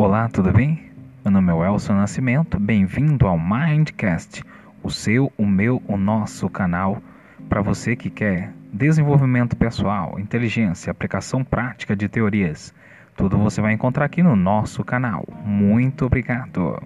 Olá, tudo bem? Meu nome é Welson Nascimento, bem-vindo ao Mindcast, o seu, o meu, o nosso canal para você que quer desenvolvimento pessoal, inteligência, aplicação prática de teorias. Tudo você vai encontrar aqui no nosso canal. Muito obrigado!